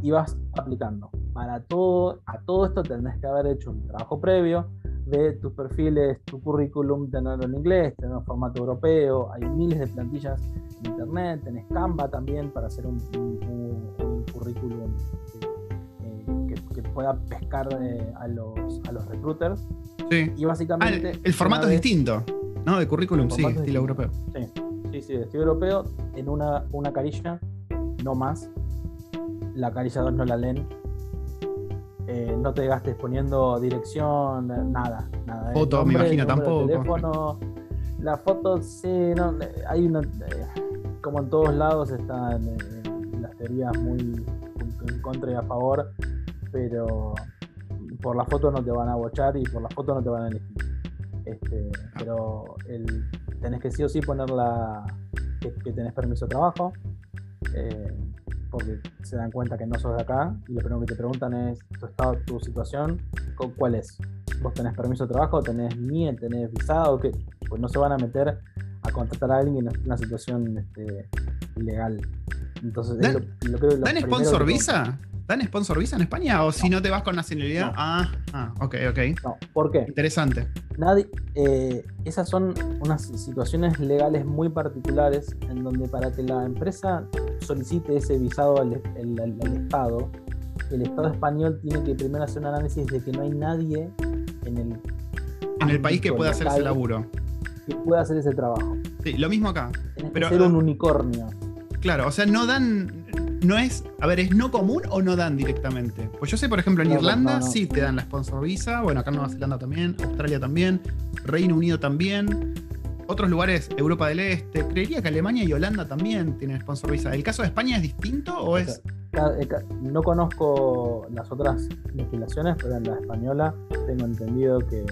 y vas aplicando. Para todo, a todo esto tenés que haber hecho un trabajo previo, de tus perfiles, tu currículum, tenerlo en inglés, tenerlo en formato europeo, hay miles de plantillas en internet, tenés Canva también para hacer un, currículum eh, que, pueda pescar eh, a, los, a los recruiters. Sí. Y básicamente... Ah, el, formato es distinto, ¿no? De currículum, sí, estilo europeo. Sí, sí, sí, de estilo europeo, en una, una carilla, no más. La carilla 2 no la leen, eh, no te gastes poniendo dirección, nada, nada. ¿eh? Foto, me imagino tampoco. Teléfono, la foto, sí, no, hay una, eh, como en todos lados están las teorías muy en contra y a favor, pero por la foto no te van a bochar y por la foto no te van a elegir. Este, pero el, tenés que sí o sí poner la, que, tenés permiso de trabajo porque se dan cuenta que no sos de acá y lo primero que te preguntan es tu estado, tu situación, ¿cuál es? ¿Vos tenés permiso de trabajo? ¿Tenés NIE? ¿Tenés visado? ¿Qué? Pues no se van a meter a contratar a alguien en una situación este, ilegal. Entonces, ¿Dan, ¿dan sponsor visa? ¿Dan sponsor visa en España? ¿O si no te vas con nacionalidad? Ah, ah, ok, ok. No, ¿por qué? Interesante. Nadie, eh, esas son unas situaciones legales muy particulares en donde para que la empresa solicite ese visado al, Estado, el Estado español tiene que primero hacer un análisis de que no hay nadie en el, en el país que pueda hacer ese laburo. Que pueda hacer ese trabajo. Sí, lo mismo acá. pero, ser un unicornio. Claro, o sea, no dan no es, a ver, ¿es no común o no dan directamente? Pues yo sé, por ejemplo, en Irlanda sí te dan la sponsor visa, bueno, acá en Nueva Zelanda también, Australia también, Reino Unido también, otros lugares, Europa del Este, creería que Alemania y Holanda también tienen sponsor visa. ¿El caso de España es distinto o es...? No conozco las otras legislaciones, pero en la española tengo entendido que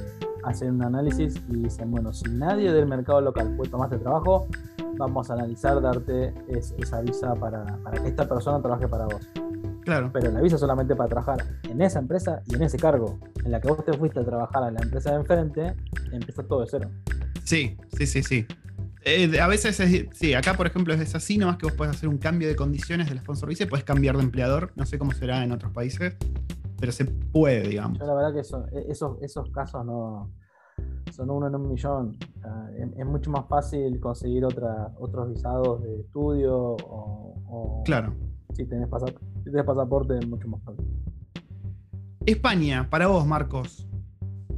hacen un análisis y dicen, bueno, si nadie del mercado local puede tomar este trabajo, vamos a analizar darte esa visa para, que esta persona trabaje para vos. Claro. Pero la visa solamente para trabajar en esa empresa y en ese cargo. En la que vos te fuiste a trabajar a la empresa de enfrente, empieza todo de cero. Sí, sí, sí, sí. Eh, a veces es, sí, acá por ejemplo es así, nomás que vos puedes hacer un cambio de condiciones del sponsor visa, puedes cambiar de empleador, no sé cómo será en otros países, pero se puede, digamos. Yo la verdad que e, esos, esos casos no, son uno en un millón. es, mucho más fácil conseguir otra, otros visados de estudio o, claro. Si tenés, pasaporte, es mucho más fácil. España, para vos, Marcos,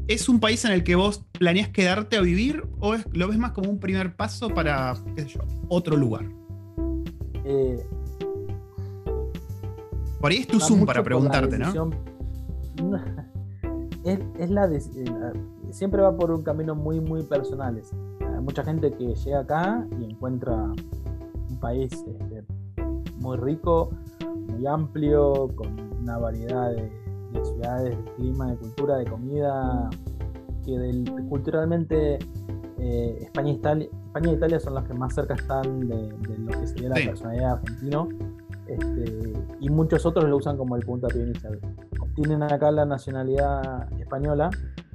¿es un país en el que vos planeas quedarte a vivir o lo ves más como un primer paso para, qué sé yo, otro lugar? Eh, por ahí es tu Zoom para preguntarte, ¿no? Es, la, siempre va por un camino muy, muy personales. Hay mucha gente que llega acá y encuentra un país este, muy rico, muy amplio, con una variedad de, ciudades, de clima, de cultura, de comida, que culturalmente eh, España, y Italia, España Italia son las que más cerca están de, lo que sería la personalidad argentino. Este, y muchos otros lo usan como el punto de inicial. Obtienen acá la nacionalidad española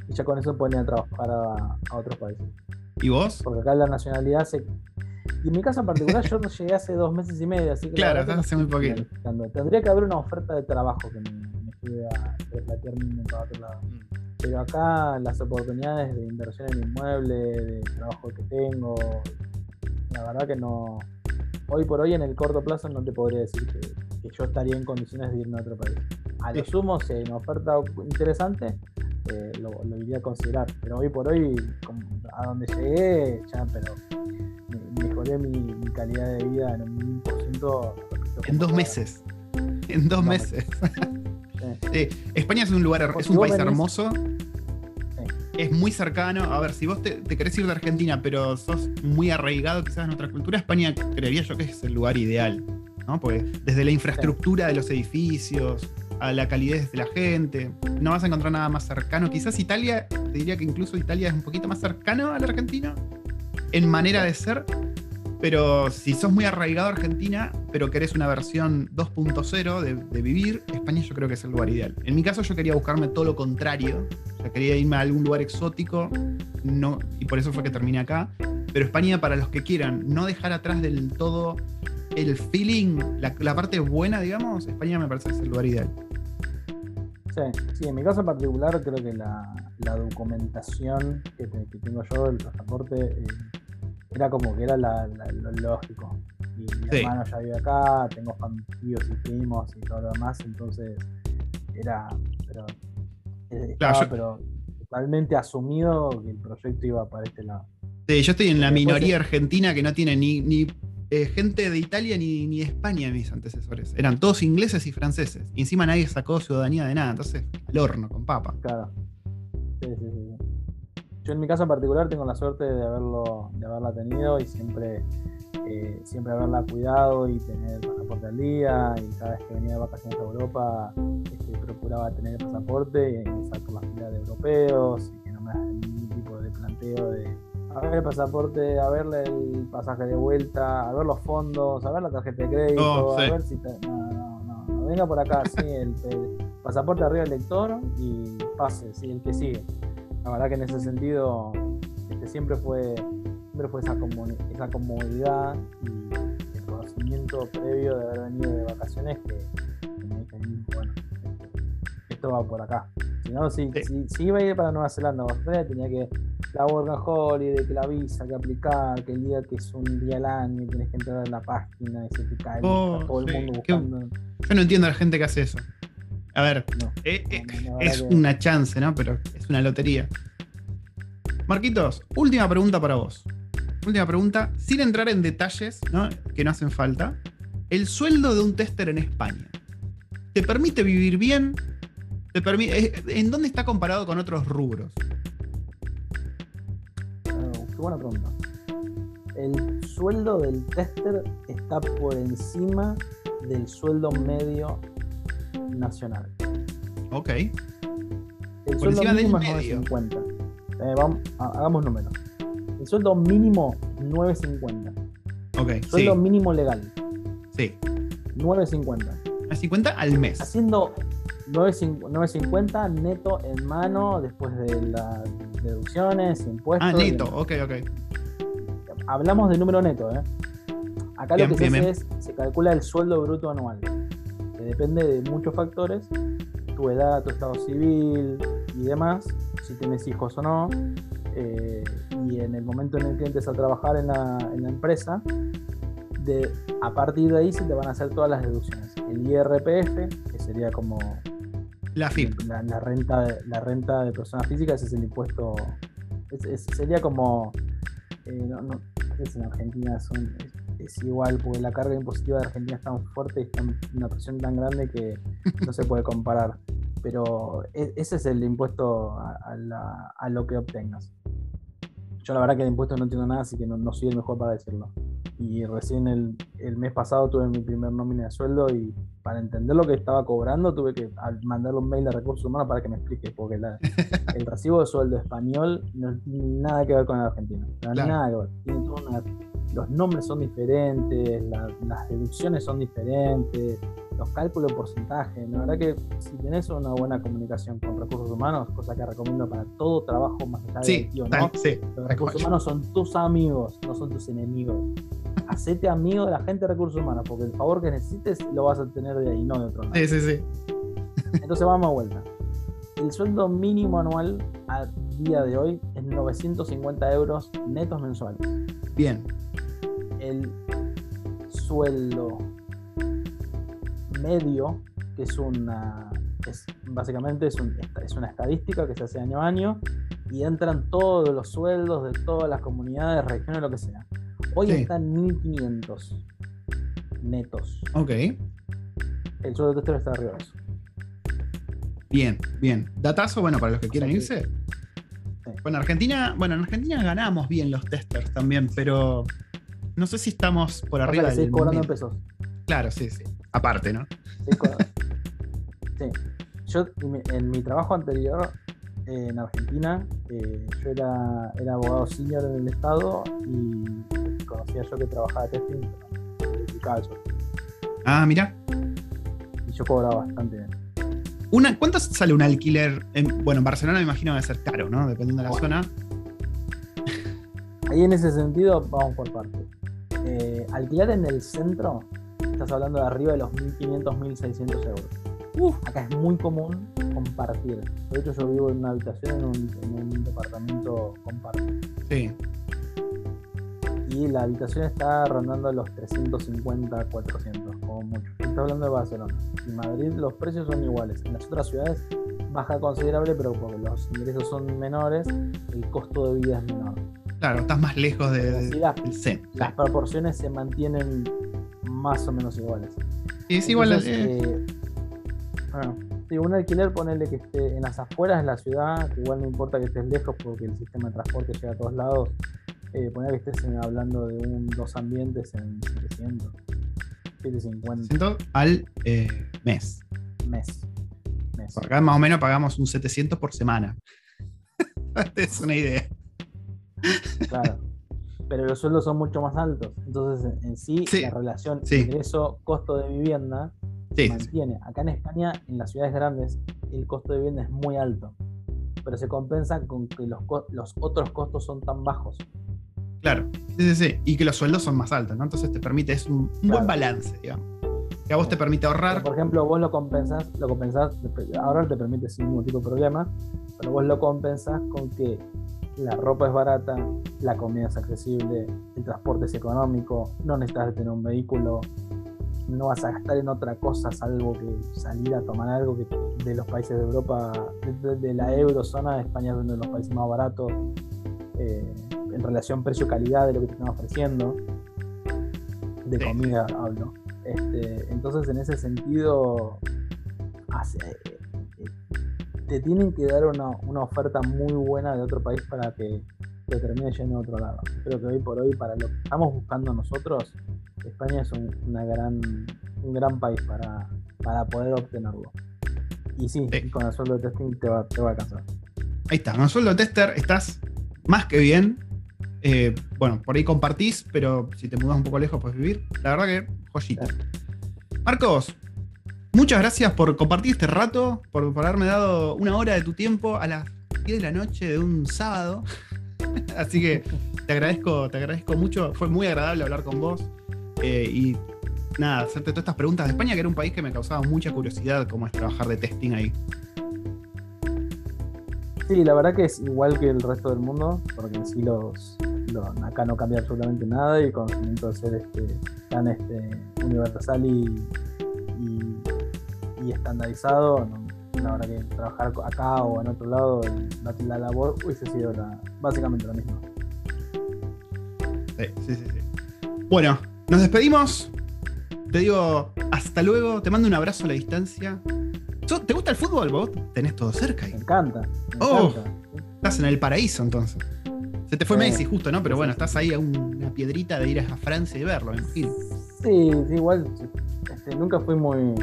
y ya con eso pueden ir a trabajar a, otros países. ¿Y vos? Porque acá la nacionalidad se. Y en mi caso en particular, yo llegué hace dos meses y medio, así que. Claro, estás hace muy poquito. Tendría que haber una oferta de trabajo que me, me a replantear mi para otro lado. Mm. Pero acá las oportunidades de inversión en inmueble, de trabajo que tengo, la verdad que no. Hoy por hoy, en el corto plazo, no te podría decir que, yo estaría en condiciones de irme a otro país. A lo sumo, si hay una oferta interesante, eh, lo, iría a considerar. Pero hoy por hoy, a donde llegué, ya, pero mejoré mi, calidad de vida en un por ciento. En dos meses. En dos meses. España es un lugar, es un país hermoso. Es muy cercano. A ver, si vos te, querés ir de Argentina, pero sos muy arraigado quizás en otra cultura, España creería yo que es el lugar ideal. ¿no? Porque desde la infraestructura de los edificios, a la calidez de la gente, no vas a encontrar nada más cercano. Quizás Italia, te diría que incluso Italia es un poquito más cercano al argentino en manera de ser, pero si sos muy arraigado a Argentina, pero querés una versión 2.0 de, vivir, España yo creo que es el lugar ideal. En mi caso yo quería buscarme todo lo contrario. O quería irme a algún lugar exótico, y por eso fue que terminé acá. Pero España, para los que quieran no dejar atrás del todo el feeling, la, parte buena, digamos, España me parece que es el lugar ideal. Sí, sí, en mi caso en particular creo que la, documentación que, tengo yo del pasaporte eh, era como que era lo lógico. Y mi hermano ya vive acá, tengo tíos y primos y todo lo demás, entonces era, pero, eh, pero totalmente asumido que el proyecto iba para este lado. Sí, yo estoy en la minoría argentina que no tiene ni, ni eh, gente de Italia ni, ni, de España mis antecesores. Eran todos ingleses y franceses. Y encima nadie sacó ciudadanía de nada. Entonces, al horno, con papa. Claro. Sí, sí, sí. Yo en mi caso en particular tengo la suerte de haberlo, de haberla tenido y siempre, eh, siempre haberla cuidado y tener el pasaporte al día. Y cada vez que venía de vacaciones a Europa, este, procuraba tener el pasaporte y estar por las filas de europeos y que no me hagan ningún tipo de planteo de a ver el pasaporte, a ver el pasaje de vuelta, a ver los fondos, a ver la tarjeta de crédito, a ver si te... no, no, no, venga por acá, sí, el, pasaporte arriba del lector y pase, sí, el que sigue. La verdad que en ese sentido este, siempre fue siempre fue esa, esa comodidad y el conocimiento previo de haber venido de vacaciones que, me dije, bueno, esto va por acá. Si no, si, si, iba a ir para Nueva Zelanda o Australia, tenía que la Working Holiday, que la visa, que aplicar, que el día que es un día al año, tienes que entrar en la página y se te cae oh, todo el mundo buscando. Yo no entiendo a la gente que hace eso. A ver, eh, eh, es una chance, ¿no? Pero es una lotería. Marquitos, última pregunta para vos. Última pregunta, sin entrar en detalles, ¿no? Que no hacen falta. El sueldo de un tester en España. ¿Te permite vivir bien? ¿Te permite, eh, ¿En dónde está comparado con otros rubros? Ah, qué buena pregunta. El sueldo del tester está por encima del sueldo medio nacional. Ok. El sueldo mínimo es 950. Eh, vamos, hagamos números. El sueldo mínimo 950. Ok. Sueldo mínimo legal. Sí. 950. 950 al mes. Haciendo 950 neto en mano después de las deducciones, impuestos. Ah, neto, ok, ok. Hablamos de número neto, ¿eh? Acá lo que se hace es, se calcula el sueldo bruto anual depende de muchos factores, tu edad, tu estado civil y demás, si tienes hijos o no, eh, y en el momento en el que entres a trabajar en la, empresa, de, a partir de ahí se te van a hacer todas las deducciones. El IRPF, que sería como la FIP. La, renta, de, la renta de personas físicas es el impuesto. sería como. Eh, no, no, en Argentina son, es igual, porque la carga impositiva de Argentina es tan fuerte y está una presión tan grande que no se puede comparar. Pero e, ese es el impuesto a, lo que obtengas. Yo la verdad que de impuestos no entiendo nada, así que no, soy el mejor para decirlo. Y recién el, mes pasado tuve mi primer nómina de sueldo y para entender lo que estaba cobrando tuve que mandarle un mail a recursos humanos para que me explique, porque el recibo de sueldo español no tiene nada que ver con el argentino. Nada que ver. Tiene toda una los nombres son diferentes, las deducciones son diferentes, los cálculos de porcentaje. La verdad que si tenés una buena comunicación con recursos humanos, cosa que recomiendo para todo trabajo más allá sí, ¿no? los recursos humanos son tus amigos, no son tus enemigos. Hacete amigo de la gente de recursos humanos, porque el favor que necesites lo vas a tener de ahí, no de otro lado. Sí, sí, sí. Entonces vamos a vuelta. El sueldo mínimo anual a día de hoy es 950 euros netos mensuales. Bien. El sueldo medio, que es una. Es, básicamente es, es una estadística que se hace año a año y entran todos los sueldos de todas las comunidades, regiones, lo que sea. Hoy están 1500 netos. Ok. El sueldo de tester está arriba de eso. Bien, bien. Datazo, bueno, para los que quieran irse. Bueno, Argentina, bueno, en Argentina ganamos bien los testers también, pero no sé si estamos por arriba de cobrando pesos. Claro, sí, sí. Aparte, ¿no? Sí. Yo en mi trabajo anterior en Argentina, eh, yo era, era, abogado senior en el estado y conocía yo que trabajaba testing, Ah, mira. Y yo cobraba bastante bien. Una, ¿Cuánto sale un alquiler? En, bueno, en Barcelona me imagino que va a ser caro, ¿no? Dependiendo de la zona. Ahí en ese sentido, vamos por partes. Eh, alquilar en el centro, estás hablando de arriba de los 1.500, 1.600 euros. Acá es muy común compartir. De hecho, yo vivo en una habitación en un, departamento compartido. Sí. Y la habitación está rondando los 350, 400, como mucho. Está hablando de Barcelona. En Madrid los precios son iguales. En las otras ciudades baja considerable, pero porque los ingresos son menores, el costo de vida es menor. Claro, estás más lejos de, del Las proporciones se mantienen más o menos iguales. Y es igual. Eh, bueno, un alquiler, ponerle que esté en las afueras de la ciudad, que igual no importa que estés lejos porque el sistema de transporte llega a todos lados. Eh, poner que estés hablando de un dos ambientes en 700, 750. al eh, mes. Mes. mes. Por acá más o menos pagamos un 700 por semana. es una idea. Claro. Pero los sueldos son mucho más altos. Entonces, en sí, la relación ingreso-costo de vivienda se mantiene. Acá en España, en las ciudades grandes, el costo de vivienda es muy alto. Pero se compensa con que los, los otros costos son tan bajos. Claro, sí, sí, sí. Y que los sueldos son más altos, ¿no? Entonces te permite, es un, buen balance, digamos. Que a vos te permite ahorrar. por ejemplo, vos lo compensás, lo compensás, ahorrar te permite sin ningún tipo de problema, pero vos lo compensás con que la ropa es barata, la comida es accesible, el transporte es económico, no necesitas tener un vehículo, no vas a gastar en otra cosa salvo que salir a tomar algo que de los países de Europa, de, la eurozona, España es uno de los países más baratos eh, en relación precio-calidad de lo que te están ofreciendo, de comida hablo. Este, entonces en ese sentido hace, te tienen que dar una, oferta muy buena de otro país para que te termine yendo a otro lado. Creo que hoy por hoy, para lo que estamos buscando nosotros, España es un, una gran, un gran país para, para poder obtenerlo. Y sí, con el sueldo de testing te va, te va a alcanzar. Ahí está, con el sueldo de tester estás más que bien. Eh, bueno, por ahí compartís, pero si te mudas un poco lejos puedes vivir. La verdad que joyita. Marcos, Muchas gracias por compartir este rato, por, haberme dado una hora de tu tiempo a las 10 de la noche de un sábado. Así que te agradezco, te agradezco mucho. Fue muy agradable hablar con vos. Eh, y nada, hacerte todas estas preguntas de España, que era un país que me causaba mucha curiosidad cómo es trabajar de testing ahí. Sí, la verdad que es igual que el resto del mundo, porque en sí los, acá no cambia absolutamente nada y el conocimiento de ser este, tan este, universal y y estandarizado, la verdad que trabajar acá o en otro lado, la, labor hubiese sido básicamente lo mismo. Sí, sí, sí, Bueno, nos despedimos. Te digo hasta luego, te mando un abrazo a la distancia. ¿Te gusta el fútbol? Vos tenés todo cerca. Me encanta. oh, estás en el paraíso entonces. Se te fue Messi justo, ¿no? Pero bueno, estás ahí a una piedrita de ir a Francia y verlo, en fin. Sí, sí igual este, nunca fui muy.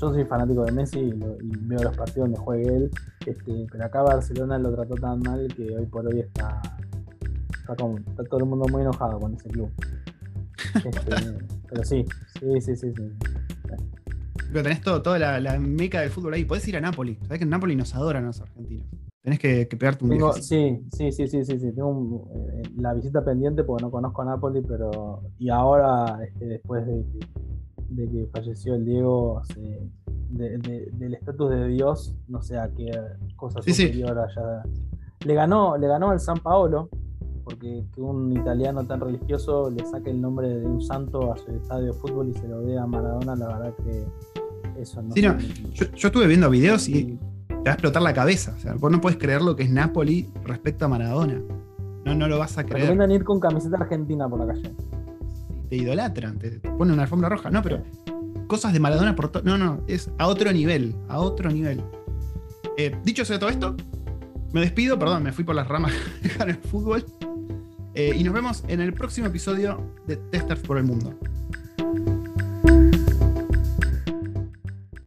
Yo, soy fanático de Messi y, veo los partidos donde juegue él. Este, pero acá Barcelona lo trató tan mal que hoy por hoy está. Está, todo el mundo muy enojado con ese club. Este, pero sí, sí, sí, sí. sí. Pero tenés todo, toda la, meca del fútbol ahí. Podés ir a Nápoles. Sabés que en Nápoles nos adoran los argentinos. Tenés que, pegarte un Tengo, Sí, sí, sí, sí, sí, sí. Tengo eh, la visita pendiente porque no conozco a Nápoles, pero. Y ahora, este, después de que, de que, falleció el Diego, del estatus de Dios, no sé a qué cosa superior allá. Le ganó, le ganó el San Paolo, porque que un italiano tan religioso le saque el nombre de un santo a su estadio de fútbol y se lo dé a Maradona, la verdad que eso no. Sí, no. Yo, yo, estuve viendo videos y te va a explotar la cabeza. O sea, vos no puedes creer lo que es Napoli respecto a Maradona. No, no lo vas a creer. Recomiendan ir con camiseta argentina por la calle. Te idolatran, te, ponen una alfombra roja. No, pero cosas de Maradona por todo. No, no, es a otro nivel. A otro nivel. Eh, dicho sobre todo esto, me despido, perdón, me fui por las ramas dejar el fútbol. Eh, y nos vemos en el próximo episodio de Testers por el Mundo.